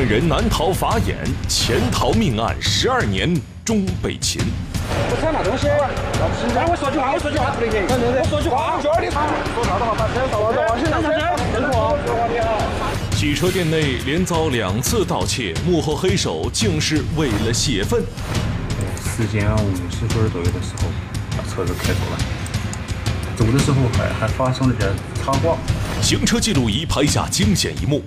车换人难逃法眼，潜逃命案十二年终被擒。我抢那东西，让我说句话，我说句话。不得行。我说句话，说你说啥的话，把车倒了，往前上车，认错，说话。你好。汽车店内连遭两次盗窃，幕后黑手竟是为了泄愤。时间五十分左右的时候，把车子开走了。走的时候还还发生了点擦挂。行车记录仪拍下惊险一幕，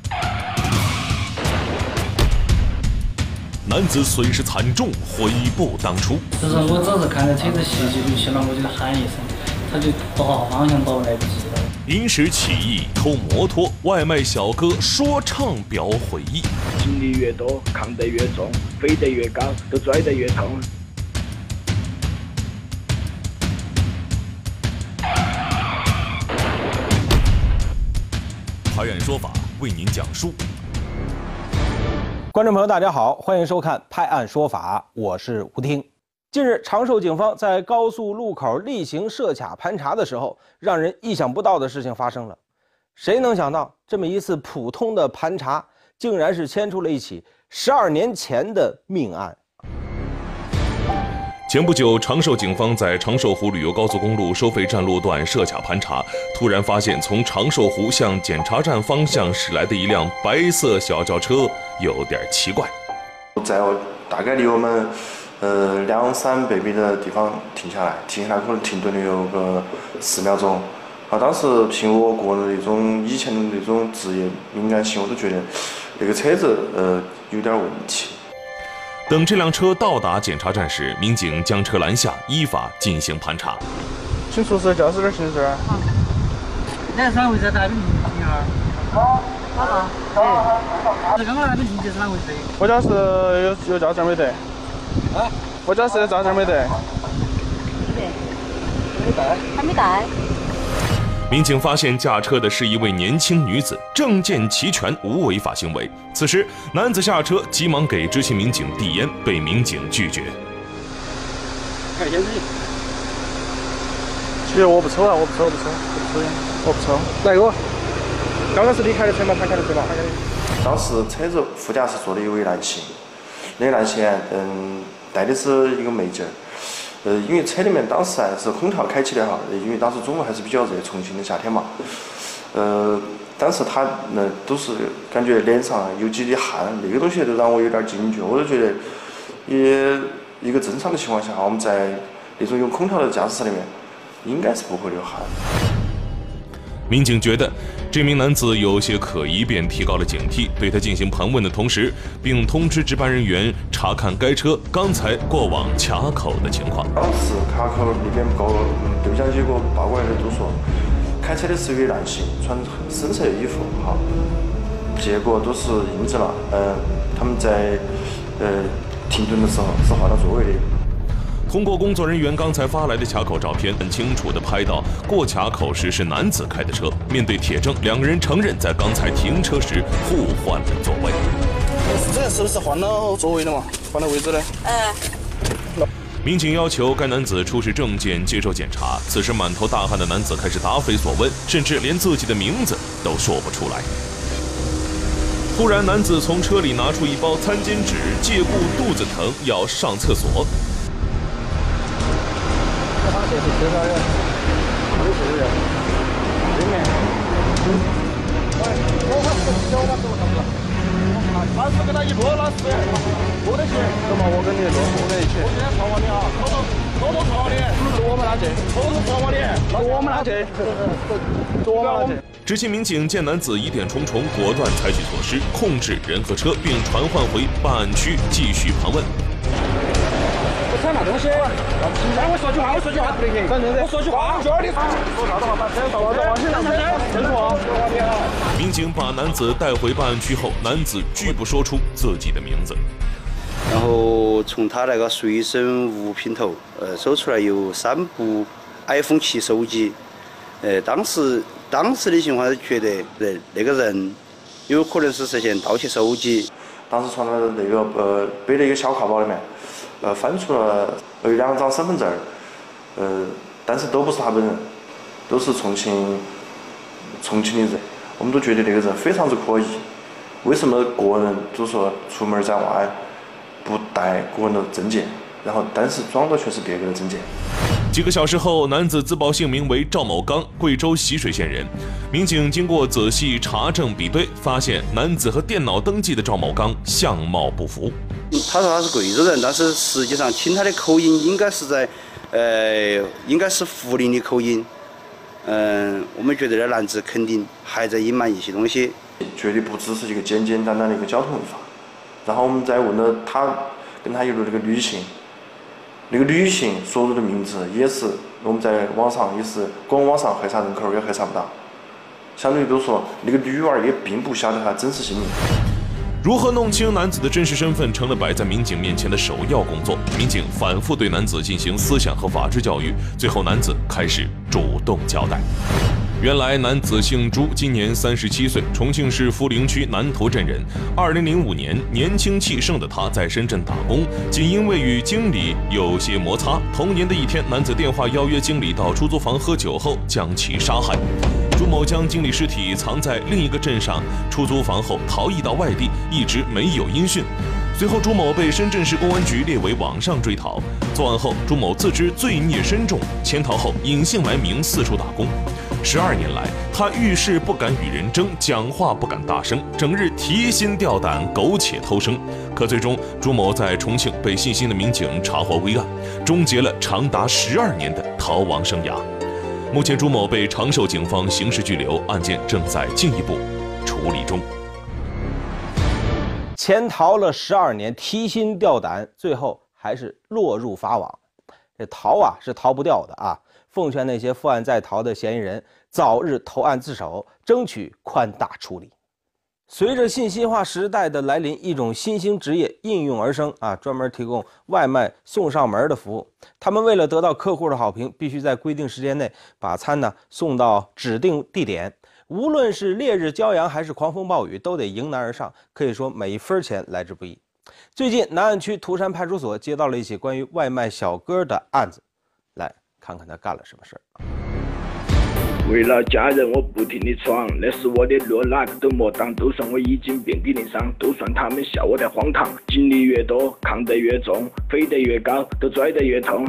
男子损失惨重，悔不当初。就是我只是看到车子袭击就行了，我就喊一声，他就倒方向倒来不及了。临时起意偷摩托，外卖小哥说唱表悔意。经历越多，扛得越重，飞得越高，都拽得越痛。拍案说法为您讲述。观众朋友，大家好，欢迎收看《拍案说法》，我是吴听。近日，长寿警方在高速路口例行设卡盘查的时候，让人意想不到的事情发生了。谁能想到，这么一次普通的盘查，竟然是牵出了一起十二年前的命案？前不久，长寿警方在长寿湖旅游高速公路收费站路段设卡盘查，突然发现从长寿湖向检查站方向驶来的一辆白色小轿车有点奇怪，在大概离我们呃两三百米的地方停下来，停下来可能停顿了有个十秒钟。啊，当时凭我个人的那种以前的那种职业敏感性，我都觉得那个车子呃有点问题。等这辆车到达检查站时，民警将车拦下，依法进行盘查。请出示驾驶证姓氏。那是哪回事？大哥，你好。好。好吧。哎。是刚刚那个印记是哪回事？我家是有有驾证没得？啊？我家是驾证没得？没得。没带。还没带。民警发现驾车的是一位年轻女子，证件齐全，无违法行为。此时，男子下车，急忙给执勤民警递烟，被民警拒绝。看烟子。其实我不抽啊，我不抽，我不抽，我不抽烟，我不抽。来个。刚刚是你开的车吗？他开的车吗？他开的。当时车子副驾驶坐的一位男性，那个男性嗯，带的是一个妹劲儿。呃，因为车里面当时还是空调开起的哈，因为当时中午还是比较热，重庆的夏天嘛。呃，当时他那都是感觉脸上有几滴汗，那个东西都让我有点惊觉。我就觉得，也一个正常的情况下，我们在那种有空调的驾驶室里面，应该是不会流汗。民警觉得这名男子有些可疑，便提高了警惕，对他进行盘问的同时，并通知值班人员查看该车刚才过往卡口的情况。当时卡口那边报对讲机给我报过来的都说，开车的是一位男性，穿深色衣服，哈，结果都是印证了，嗯，他们在呃停顿的时候是换了座位的。通过工作人员刚才发来的卡口照片，很清楚地拍到过卡口时是男子开的车。面对铁证，两个人承认在刚才停车时互换了座位。这是不是换了座位了嘛？换了位置了？哎。民警要求该男子出示证件接受检查。此时满头大汗的男子开始答非所问，甚至连自己的名字都说不出来。突然，男子从车里拿出一包餐巾纸，借故肚子疼要上厕所。这是车上的，没事的，对面。喂，我还是小老师，我差不多。老师跟他一波，老师，过得去。走嘛，我跟你坐，我跟你一起。我先看望你啊，偷偷偷偷看望你。坐我们那去，偷偷看望你。坐我们那去，坐我们那去。执勤民警见男子疑点重重，果断采取措施，控制人和车，并传唤回办案区继续盘问。抢那东西，让我说句话，我说句话不得行。我说句话，说你说啥的话，把车倒了，往前上车，认错。民警把男子带回办案区后，男子拒不说出自己的名字。然后从他那个随身物品头，呃，搜出来有三部 iPhone 七手机。呃，当时当时的情况是觉得，呃，那个人有可能是涉嫌盗窃手机。当时从那个呃背了一个小挎包里面。呃，翻出了有两张身份证呃，但是都不是他本人，都是重庆重庆的人，我们都觉得那个人非常之可疑，为什么个人就说出门在外不带个人的证件，然后但是装的却是别个的证件？几个小时后，男子自报姓名为赵某刚，贵州习水县人。民警经过仔细查证比对，发现男子和电脑登记的赵某刚相貌不符。他说他是贵州人，但是实际上听他的口音，应该是在，呃，应该是涪陵的口音。嗯，我们觉得那男子肯定还在隐瞒一些东西，绝对不只是一个简简单单的一个交通违法。然后我们再问了他跟他一路那个女性。那个女性所入的名字也是我们在网上也是官网上核查人口也核查不到，相当于都说那个女娃儿也并不晓得她真实姓名。如何弄清男子的真实身份，成了摆在民警面前的首要工作。民警反复对男子进行思想和法治教育，最后男子开始主动交代。原来男子姓朱，今年三十七岁，重庆市涪陵区南头镇人。二零零五年，年轻气盛的他在深圳打工，仅因为与经理有些摩擦，同年的一天，男子电话邀约经理到出租房喝酒后将其杀害。朱某将经理尸体藏在另一个镇上出租房后逃逸到外地，一直没有音讯。随后，朱某被深圳市公安局列为网上追逃。作案后，朱某自知罪孽深重，潜逃后隐姓埋名四处打工。十二年来，他遇事不敢与人争，讲话不敢大声，整日提心吊胆，苟且偷生。可最终，朱某在重庆被细心的民警查获归案，终结了长达十二年的逃亡生涯。目前，朱某被长寿警方刑事拘留，案件正在进一步处理中。潜逃了十二年，提心吊胆，最后还是落入法网。这逃啊，是逃不掉的啊！奉劝那些负案在逃的嫌疑人，早日投案自首，争取宽大处理。随着信息化时代的来临，一种新兴职业应运而生啊，专门提供外卖送上门的服务。他们为了得到客户的好评，必须在规定时间内把餐呢送到指定地点，无论是烈日骄阳还是狂风暴雨，都得迎难而上。可以说每一分钱来之不易。最近，南岸区涂山派出所接到了一起关于外卖小哥的案子。来看看他干了什么事儿。为了家人，我不停的闯，那是我的路，哪个都莫挡。都算我已经遍体鳞伤，都算他们笑我的荒唐。经历越多，扛得越重，飞得越高，都拽得越痛。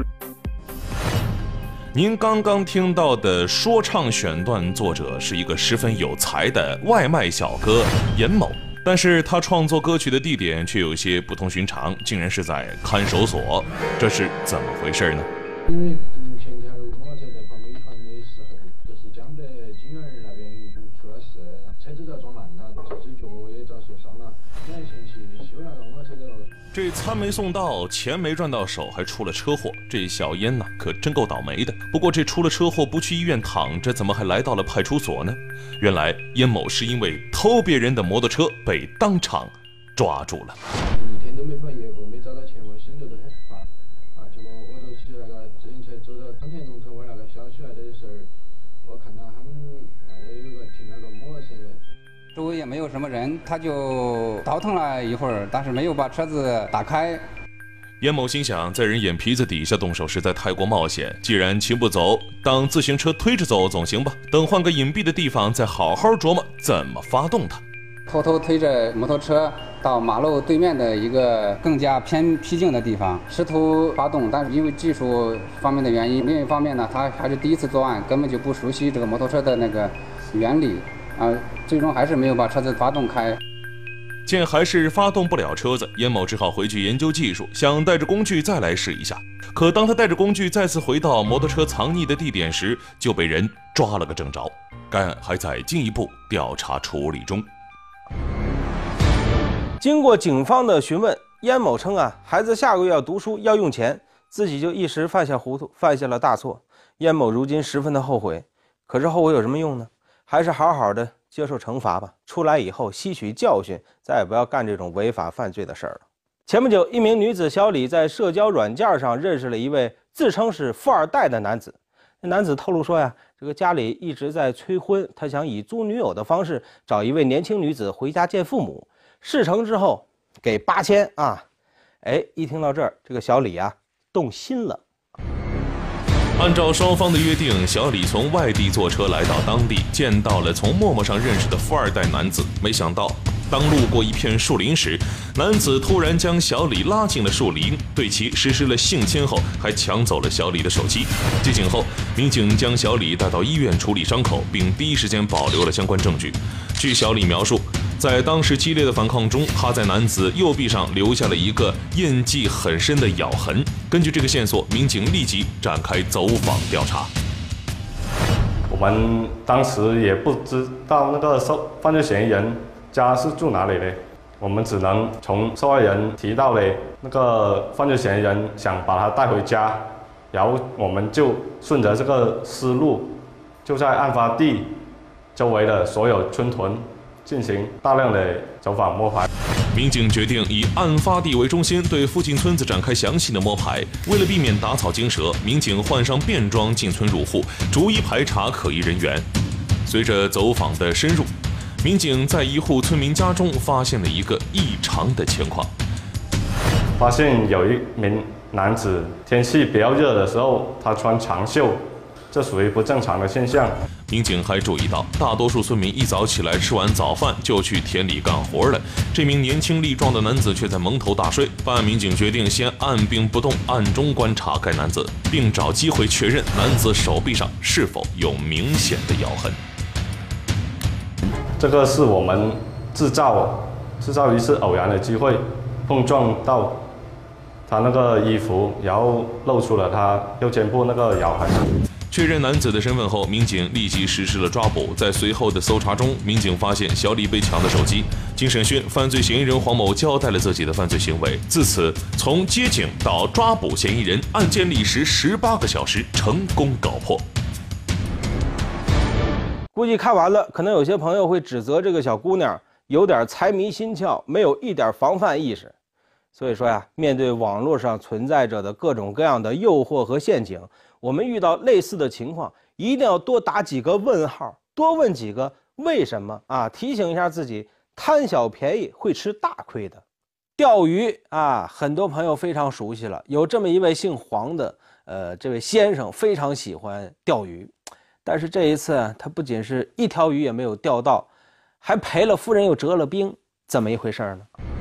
您刚刚听到的说唱选段，作者是一个十分有才的外卖小哥严某，但是他创作歌曲的地点却有些不同寻常，竟然是在看守所，这是怎么回事呢？这餐没送到，钱没赚到手，还出了车祸。这小烟呐，可真够倒霉的。不过这出了车祸不去医院躺着，怎么还来到了派出所呢？原来燕某是因为偷别人的摩托车被当场抓住了。周围也没有什么人，他就倒腾了一会儿，但是没有把车子打开。严某心想，在人眼皮子底下动手实在太过冒险，既然骑不走，当自行车推着走总行吧。等换个隐蔽的地方，再好好琢磨怎么发动它。偷偷推着摩托车到马路对面的一个更加偏僻静的地方，试图发动，但是因为技术方面的原因，另一方面呢，他还是第一次作案，根本就不熟悉这个摩托车的那个原理。啊，最终还是没有把车子发动开。见还是发动不了车子，严某只好回去研究技术，想带着工具再来试一下。可当他带着工具再次回到摩托车藏匿的地点时，就被人抓了个正着。该案还在进一步调查处理中。经过警方的询问，严某称啊，孩子下个月要读书，要用钱，自己就一时犯下糊涂，犯下了大错。严某如今十分的后悔，可是后悔有什么用呢？还是好好的接受惩罚吧。出来以后吸取教训，再也不要干这种违法犯罪的事儿了。前不久，一名女子小李在社交软件上认识了一位自称是富二代的男子。那男子透露说呀，这个家里一直在催婚，他想以租女友的方式找一位年轻女子回家见父母。事成之后给八千啊！哎，一听到这儿，这个小李啊动心了。按照双方的约定，小李从外地坐车来到当地，见到了从陌陌上认识的富二代男子。没想到当路过一片树林时，男子突然将小李拉进了树林，对其实施了性侵后，还抢走了小李的手机。接警后，民警将小李带到医院处理伤口，并第一时间保留了相关证据。据小李描述，在当时激烈的反抗中，他在男子右臂上留下了一个印记很深的咬痕。根据这个线索，民警立即展开走访调查。我们当时也不知道那个受犯罪嫌疑人家是住哪里的，我们只能从受害人提到的那个犯罪嫌疑人想把他带回家，然后我们就顺着这个思路，就在案发地周围的所有村屯进行大量的走访摸排。民警决定以案发地为中心，对附近村子展开详细的摸排。为了避免打草惊蛇，民警换上便装进村入户，逐一排查可疑人员。随着走访的深入，民警在一户村民家中发现了一个异常的情况，发现有一名男子，天气比较热的时候，他穿长袖。这属于不正常的现象。民警还注意到，大多数村民一早起来吃完早饭就去田里干活了，这名年轻力壮的男子却在蒙头大睡。办案民警决定先按兵不动，暗中观察该男子，并找机会确认男子手臂上是否有明显的咬痕。这个是我们制造制造一次偶然的机会，碰撞到他那个衣服，然后露出了他右肩部那个咬痕。确认男子的身份后，民警立即实施了抓捕。在随后的搜查中，民警发现小李被抢的手机。经审讯，犯罪嫌疑人黄某交代了自己的犯罪行为。自此，从接警到抓捕嫌疑人，案件历时十八个小时，成功搞破。估计看完了，可能有些朋友会指责这个小姑娘有点财迷心窍，没有一点防范意识。所以说呀，面对网络上存在着的各种各样的诱惑和陷阱。我们遇到类似的情况，一定要多打几个问号，多问几个为什么啊！提醒一下自己，贪小便宜会吃大亏的。钓鱼啊，很多朋友非常熟悉了。有这么一位姓黄的，呃，这位先生非常喜欢钓鱼，但是这一次他不仅是一条鱼也没有钓到，还赔了夫人又折了兵，怎么一回事呢？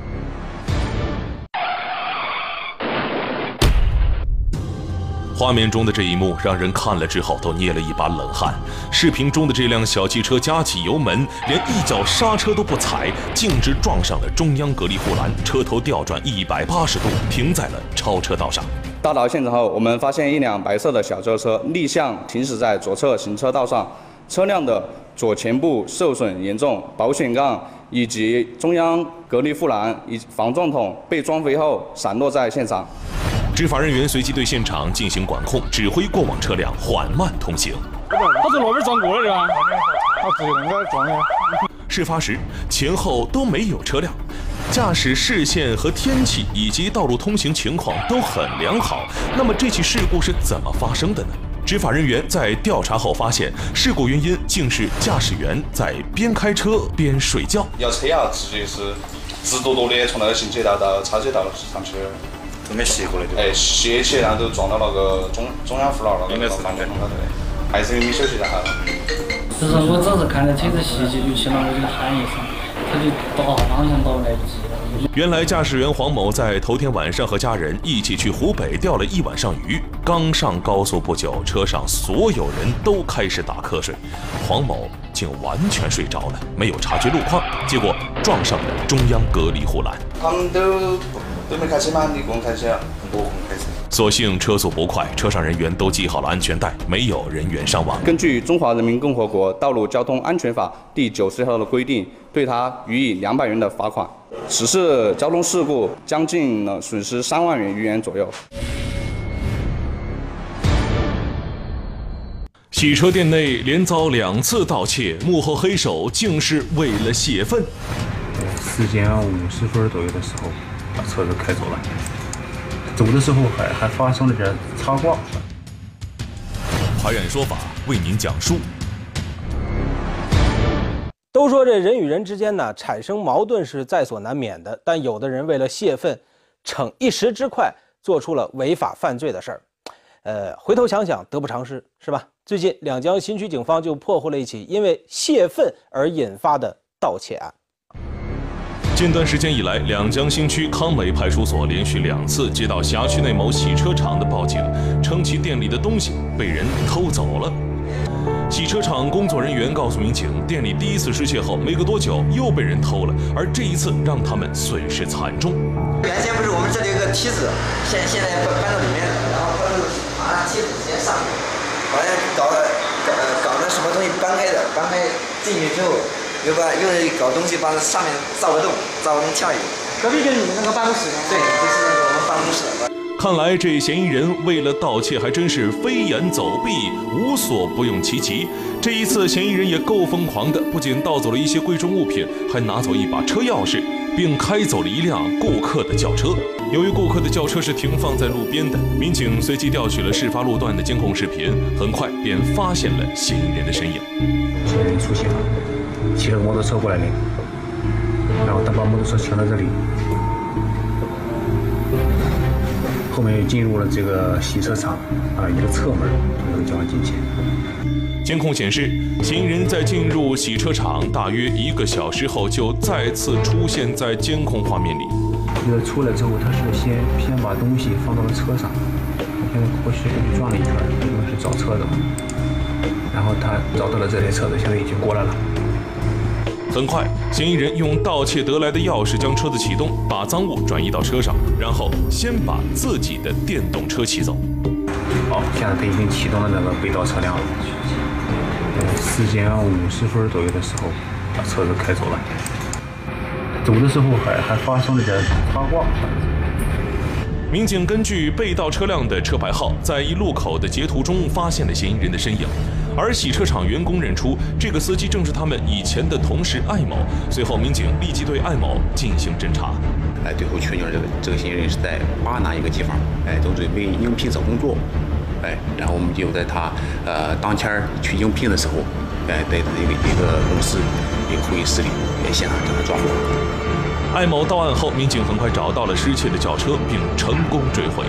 画面中的这一幕让人看了之后都捏了一把冷汗。视频中的这辆小汽车加起油门，连一脚刹车都不踩，径直撞上了中央隔离护栏，车头调转一百八十度，停在了超车道上。到达现场后，我们发现一辆白色的小轿车逆向停驶在左侧行车道上，车辆的左前部受损严重，保险杠以及中央隔离护栏以防撞筒被撞飞后散落在现场。执法人员随即对现场进行管控，指挥过往车辆缓慢通行。他在路边撞过了，对吧？他自己应该撞的。事发时前后都没有车辆，驾驶视线和天气以及道路通行情况都很良好。那么这起事故是怎么发生的呢？执法人员在调查后发现，事故原因竟是驾驶员在边开车边睡觉。要车啊，直接是直嘟嘟的从那个行车道到差车道上去。都没熄过来的，哎，斜起然后就撞到那个中中央护栏了，应该是方向盘高头的，还是没休息下哈。就是我只是看到车子袭击就去了，我就喊一声，他就倒方向倒来不及了。原来驾驶员黄某在头天晚上和家人一起去湖北钓了一晚上鱼，刚上高速不久，车上所有人都开始打瞌睡，黄某竟完全睡着了，没有察觉路况，结果撞上了中央隔离护栏。他们都。都没开车吗？你共开车，我共开车。所幸车速不快，车上人员都系好了安全带，没有人员伤亡。根据《中华人民共和国道路交通安全法》第九十条的规定，对他予以两百元的罚款。此次交通事故将近呢损失三万元余元左右。洗车店内连遭两次盗窃，幕后黑手竟是为了泄愤。时间五十分左右的时候。把车子开走了，走的时候还还发生了点擦挂。法院说法为您讲述。都说这人与人之间呢产生矛盾是在所难免的，但有的人为了泄愤，逞一时之快，做出了违法犯罪的事儿。呃，回头想想得不偿失，是吧？最近两江新区警方就破获了一起因为泄愤而引发的盗窃案。近段时间以来，两江新区康美派出所连续两次接到辖区内某洗车厂的报警，称其店里的东西被人偷走了。洗车厂工作人员告诉民警，店里第一次失窃后没隔多久又被人偷了，而这一次让他们损失惨重。原先不是我们这里有个梯子，现现在搬搬到里面了，然后他们拿那梯子直接上去，好像搞了搞搞那什么东西搬开的，搬开进去之后。又把又搞东西，把上面造个洞，造成跳椅。隔壁就是你们那个办公室吗对，就是那个我们办公室。看来这嫌疑人为了盗窃还真是飞檐走壁，无所不用其极。这一次嫌疑人也够疯狂的，不仅盗走了一些贵重物品，还拿走一把车钥匙，并开走了一辆顾客的轿车。由于顾客的轿车是停放在路边的，民警随即调取了事发路段的监控视频，很快便发现了嫌疑人的身影。嫌疑人出现了。骑着摩托车过来的，然后他把摩托车停在这里，后面又进入了这个洗车场，啊，一个侧门，从这个地方进去。监控显示，嫌疑人在进入洗车场大约一个小时后，就再次出现在监控画面里。这个出来之后，他是先先把东西放到了车上，现在过去转了一圈，因为是找车的，然后他找到了这台车子，现在已经过来了。很快，嫌疑人用盗窃得来的钥匙将车子启动，把赃物转移到车上，然后先把自己的电动车骑走。好，现在他已经启动了那个被盗车辆了。时间五十分左右的时候，把车子开走了。走的时候还还发生了点擦挂。民警根据被盗车辆的车牌号，在一路口的截图中发现了嫌疑人的身影。而洗车厂员工认出，这个司机正是他们以前的同事艾某。随后，民警立即对艾某进行侦查。哎，最后确定这个这个嫌疑人是在巴拿一个地方，哎，都准备应聘找工作。哎，然后我们就在他呃当天去应聘的时候，哎，在一个一个公司一个会议室里，哎，现场将他抓获。艾某到案后，民警很快找到了失窃的轿车，并成功追回。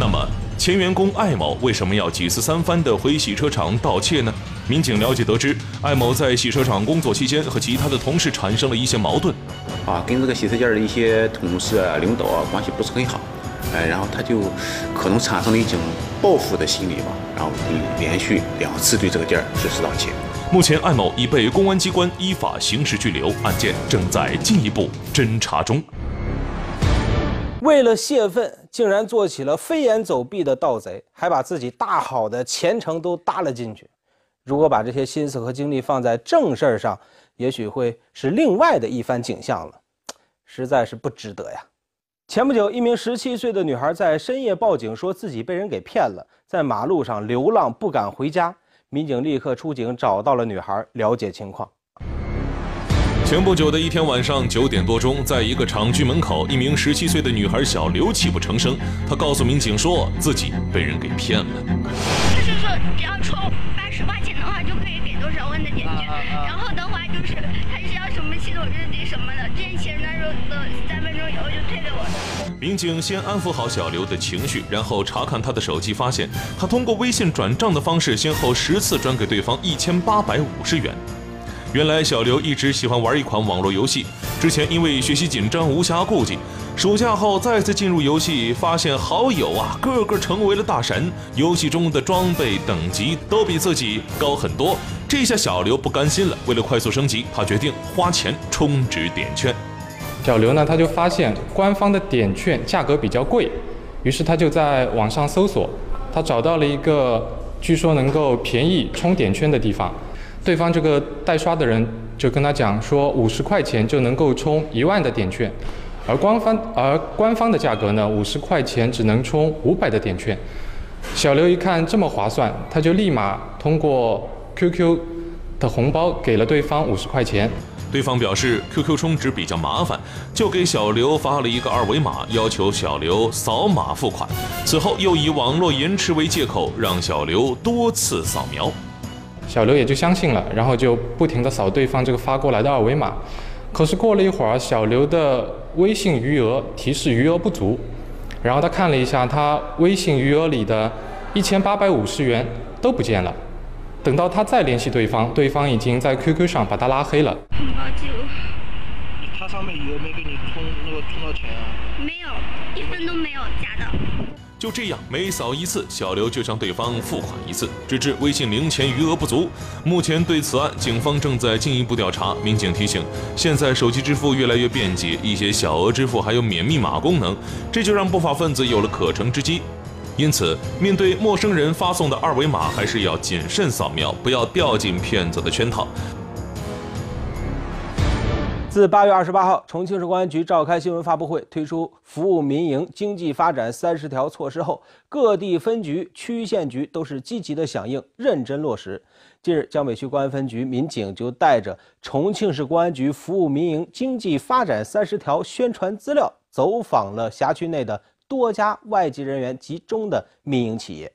那么。前员工艾某为什么要几次三番的回洗车场盗窃呢？民警了解得知，艾某在洗车场工作期间和其他的同事产生了一些矛盾，啊，跟这个洗车间的一些同事啊、领导啊关系不是很好，哎，然后他就可能产生了一种报复的心理吧，然后连续两次对这个店实施盗窃。目前，艾某已被公安机关依法刑事拘留，案件正在进一步侦查中。为了泄愤，竟然做起了飞檐走壁的盗贼，还把自己大好的前程都搭了进去。如果把这些心思和精力放在正事儿上，也许会是另外的一番景象了。实在是不值得呀！前不久，一名十七岁的女孩在深夜报警，说自己被人给骗了，在马路上流浪，不敢回家。民警立刻出警，找到了女孩，了解情况。前不久的一天晚上九点多钟，在一个厂区门口，一名十七岁的女孩小刘泣不成声。她告诉民警说自己被人给骗了。就是说，只要充八十块钱的话，就可以给多少万的点券。然后的话，就是他是要什么系统日记什么的，这些钱他说的三分钟以后就退给我了。民警先安抚好小刘的情绪，然后查看他的手机，发现他通过微信转账的方式，先后十次转给对方一千八百五十元。原来小刘一直喜欢玩一款网络游戏，之前因为学习紧张无暇顾及，暑假后再次进入游戏，发现好友啊个个成为了大神，游戏中的装备等级都比自己高很多。这下小刘不甘心了，为了快速升级，他决定花钱充值点券。小刘呢，他就发现官方的点券价格比较贵，于是他就在网上搜索，他找到了一个据说能够便宜充点券的地方。对方这个代刷的人就跟他讲说，五十块钱就能够充一万的点券，而官方而官方的价格呢，五十块钱只能充五百的点券。小刘一看这么划算，他就立马通过 QQ 的红包给了对方五十块钱。对方表示 QQ 充值比较麻烦，就给小刘发了一个二维码，要求小刘扫码付款。此后又以网络延迟为借口，让小刘多次扫描。小刘也就相信了，然后就不停地扫对方这个发过来的二维码。可是过了一会儿，小刘的微信余额提示余额不足，然后他看了一下，他微信余额里的一千八百五十元都不见了。等到他再联系对方，对方已经在 QQ 上把他拉黑了。很抱歉，他上面有没有给你充那个充到钱啊？没有，一分都没有假的。就这样，每扫一次，小刘就向对方付款一次，直至微信零钱余额不足。目前对此案，警方正在进一步调查。民警提醒，现在手机支付越来越便捷，一些小额支付还有免密码功能，这就让不法分子有了可乘之机。因此，面对陌生人发送的二维码，还是要谨慎扫描，不要掉进骗子的圈套。自八月二十八号，重庆市公安局召开新闻发布会，推出服务民营经济发展三十条措施后，各地分局、区县局都是积极的响应，认真落实。近日，江北区公安分局民警就带着重庆市公安局服务民营经济发展三十条宣传资料，走访了辖区内的多家外籍人员集中的民营企业。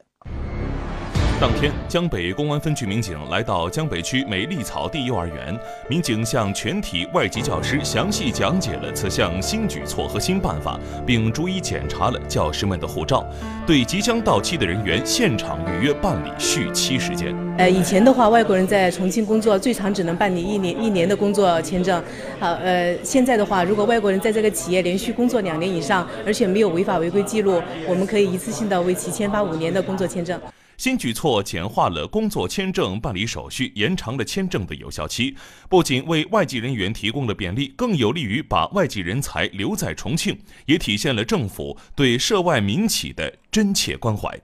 当天，江北公安分局民警来到江北区美丽草地幼儿园，民警向全体外籍教师详细讲解了此项新举措和新办法，并逐一检查了教师们的护照，对即将到期的人员现场预约办理续期时间。呃，以前的话，外国人在重庆工作最长只能办理一年一年的工作签证。好，呃，现在的话，如果外国人在这个企业连续工作两年以上，而且没有违法违规记录，我们可以一次性的为其签发五年的工作签证。新举措简化了工作签证办理手续，延长了签证的有效期，不仅为外籍人员提供了便利，更有利于把外籍人才留在重庆，也体现了政府对涉外民企的真切关怀。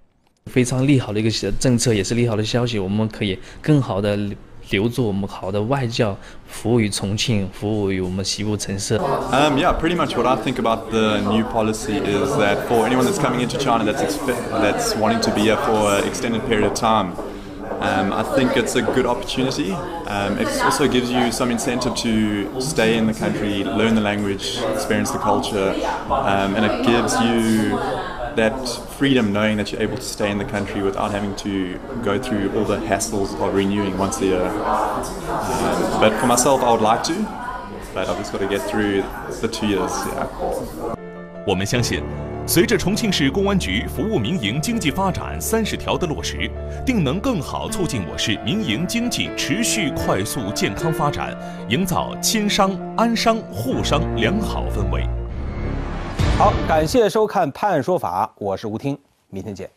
非常利好的一个政策，也是利好的消息，我们可以更好的。留住我们好的外教，服务于重庆，服务于我们西部城市。Um, yeah, pretty much what I think about the new policy is that for anyone that's coming into China that's that's wanting to be here for an extended period of time, um, I think it's a good opportunity. Um, it also gives you some incentive to stay in the country, learn the language, experience the culture, um, and it gives you that freedom knowing that you're able to stay in the country without having to go through all the hassles of renewing once a year. Um, but for myself, I would like to, but I've just got to get through the two years. Yeah. 我们相信，随着重庆市公安局服务民营经济发展三十条的落实，定能更好促进我市民营经济持续快速健康发展，营造亲商、安商、沪商良好氛围。好，感谢收看《判案说法》，我是吴听，明天见。